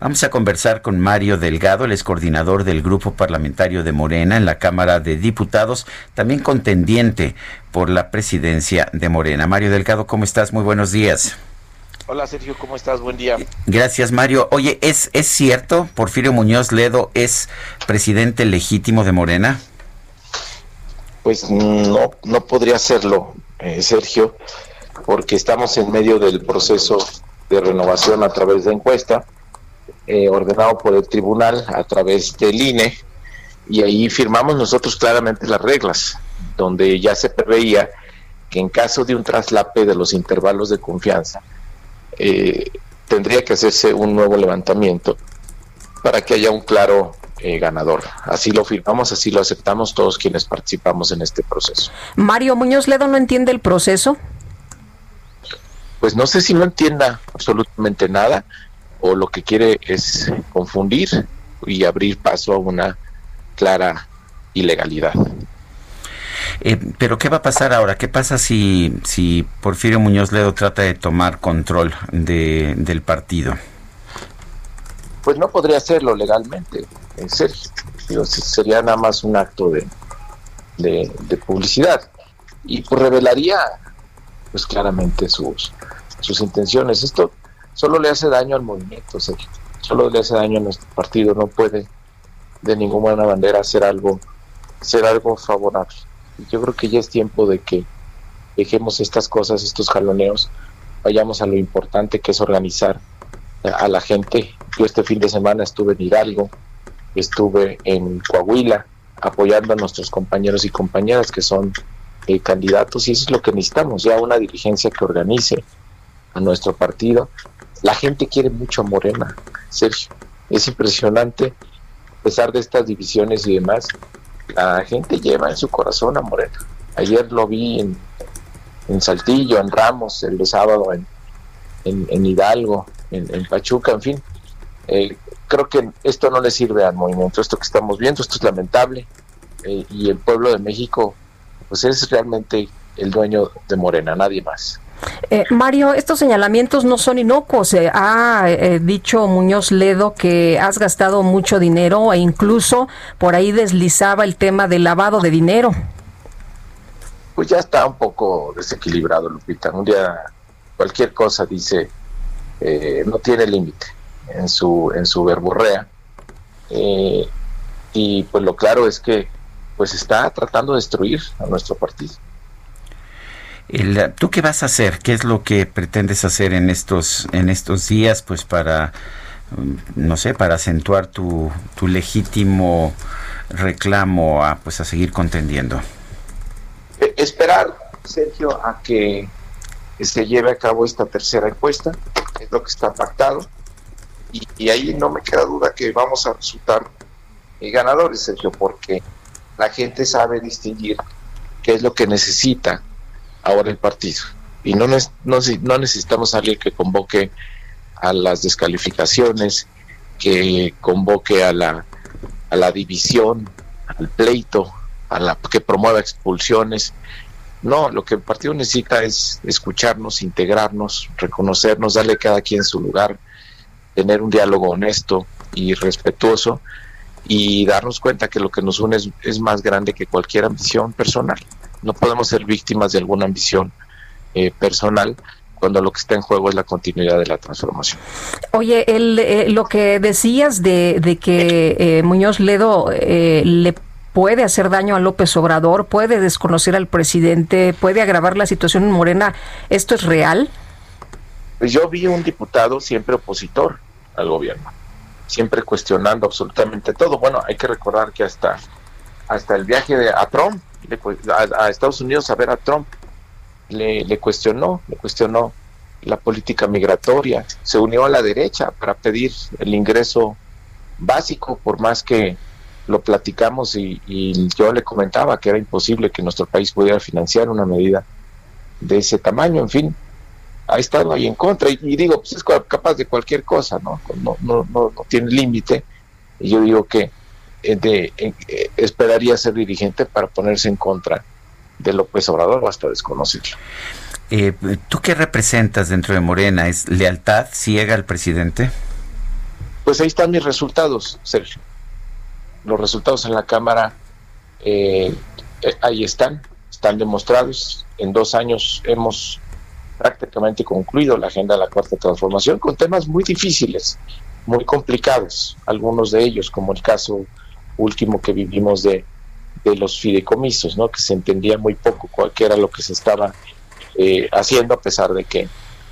Vamos a conversar con Mario Delgado, el es coordinador del Grupo Parlamentario de Morena en la Cámara de Diputados, también contendiente por la presidencia de Morena. Mario Delgado, ¿cómo estás? Muy buenos días. Hola Sergio, ¿cómo estás? Buen día. Gracias Mario. Oye, ¿es, ¿es cierto, Porfirio Muñoz Ledo es presidente legítimo de Morena? Pues no, no podría serlo, eh, Sergio, porque estamos en medio del proceso de renovación a través de encuesta, eh, ordenado por el tribunal a través del INE, y ahí firmamos nosotros claramente las reglas, donde ya se preveía que en caso de un traslape de los intervalos de confianza, eh, tendría que hacerse un nuevo levantamiento para que haya un claro eh, ganador. Así lo firmamos, así lo aceptamos todos quienes participamos en este proceso. Mario Muñoz Ledo no entiende el proceso. Pues no sé si no entienda absolutamente nada o lo que quiere es confundir y abrir paso a una clara ilegalidad. Eh, pero ¿qué va a pasar ahora? ¿Qué pasa si, si Porfirio Muñoz Ledo trata de tomar control de, del partido? Pues no podría hacerlo legalmente, en serio. Digo, sería nada más un acto de, de, de publicidad. Y pues revelaría pues claramente sus, sus intenciones. Esto solo le hace daño al movimiento. Solo le hace daño a nuestro partido. No puede de ninguna manera hacer algo, hacer algo favorable. Yo creo que ya es tiempo de que dejemos estas cosas, estos jaloneos, vayamos a lo importante que es organizar a la gente. Yo este fin de semana estuve en Hidalgo, estuve en Coahuila apoyando a nuestros compañeros y compañeras que son eh, candidatos y eso es lo que necesitamos, ya una dirigencia que organice a nuestro partido. La gente quiere mucho a Morena, Sergio. Es impresionante, a pesar de estas divisiones y demás, la gente lleva en su corazón a Morena. Ayer lo vi en, en Saltillo, en Ramos, el de sábado en, en, Hidalgo, en, en, Pachuca, en fin. Eh, creo que esto no le sirve al movimiento, esto que estamos viendo, esto es lamentable. Eh, y el pueblo de México, pues es realmente el dueño de Morena, nadie más. Eh, Mario, estos señalamientos no son inocuos. Eh, ha eh, dicho Muñoz Ledo que has gastado mucho dinero e incluso por ahí deslizaba el tema del lavado de dinero. Pues ya está un poco desequilibrado, Lupita. Un día cualquier cosa dice eh, no tiene límite en su en su verborrea y pues lo claro es que pues está tratando de destruir a nuestro partido. El, ¿Tú qué vas a hacer? ¿Qué es lo que pretendes hacer en estos, en estos días? Pues para, no sé, para acentuar tu, tu legítimo reclamo a, pues a seguir contendiendo. Eh, esperar, Sergio, a que se lleve a cabo esta tercera encuesta, es lo que está pactado, y, y ahí no me queda duda que vamos a resultar eh, ganadores, Sergio, porque la gente sabe distinguir qué es lo que necesita ahora el partido. Y no, no, no necesitamos a alguien que convoque a las descalificaciones, que convoque a la, a la división, al pleito, a la que promueva expulsiones. No, lo que el partido necesita es escucharnos, integrarnos, reconocernos, darle a cada quien su lugar, tener un diálogo honesto y respetuoso y darnos cuenta que lo que nos une es, es más grande que cualquier ambición personal no podemos ser víctimas de alguna ambición eh, personal cuando lo que está en juego es la continuidad de la transformación. Oye, el, eh, lo que decías de, de que eh, Muñoz Ledo eh, le puede hacer daño a López Obrador, puede desconocer al presidente, puede agravar la situación en Morena, ¿esto es real? Pues yo vi un diputado siempre opositor al gobierno, siempre cuestionando absolutamente todo. Bueno, hay que recordar que hasta, hasta el viaje de, a Trump, a, a, Estados Unidos a ver a Trump. Le, le, cuestionó, le cuestionó la política migratoria, se unió a la derecha para pedir el ingreso básico, por más que lo platicamos y, yo le comentaba que era imposible que nuestro país pudiera financiar una medida de ese tamaño, en fin, ha estado ahí en contra y, digo, pues es capaz de cualquier cosa, ¿no? No, no, no, tiene límite y yo digo que de, eh, esperaría ser dirigente para ponerse en contra de López Obrador hasta desconocerlo. Eh, ¿Tú qué representas dentro de Morena? ¿Es lealtad ciega al presidente? Pues ahí están mis resultados, Sergio. Los resultados en la Cámara eh, eh, ahí están, están demostrados. En dos años hemos prácticamente concluido la agenda de la cuarta transformación con temas muy difíciles, muy complicados, algunos de ellos, como el caso último que vivimos de, los fideicomisos, ¿no? que se entendía muy poco cuál era lo que se estaba eh, haciendo, a pesar de que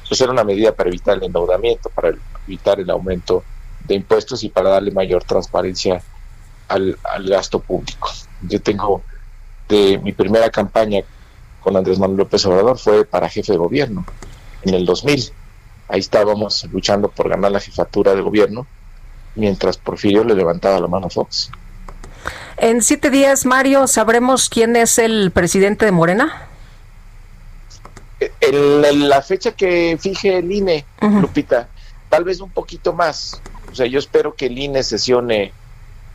pues, era una medida para evitar el endeudamiento, para evitar el aumento de impuestos y para darle mayor transparencia al, gasto público. Yo tengo de mi primera campaña con Andrés Manuel López Obrador fue para jefe de gobierno en el 2000. Ahí estábamos luchando por ganar la jefatura de gobierno, mientras Porfirio le levantaba la mano a Fox. En siete días, Mario, ¿sabremos quién es el presidente de Morena? En la fecha que fije el INE, Lupita, tal vez un poquito más. O sea, yo espero que el INE sesione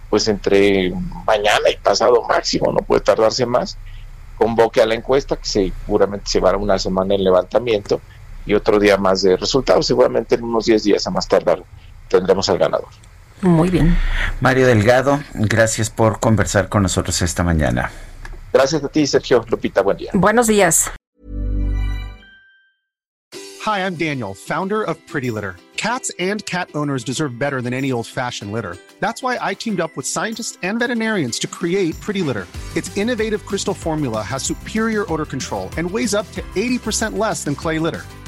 pues entre mañana y pasado máximo, no puede tardarse más, convoque a la encuesta, que seguramente se va a una semana el levantamiento y otro día más de resultados, seguramente en unos 10 días a más tardar tendremos al ganador. Muy bien. Mario Delgado, gracias por conversar con nosotros esta mañana. Gracias a ti, Sergio. Lupita, buen día. Buenos días. Hi, I'm Daniel, founder of Pretty Litter. Cats and cat owners deserve better than any old-fashioned litter. That's why I teamed up with scientists and veterinarians to create Pretty Litter. Its innovative crystal formula has superior odor control and weighs up to 80% less than clay litter.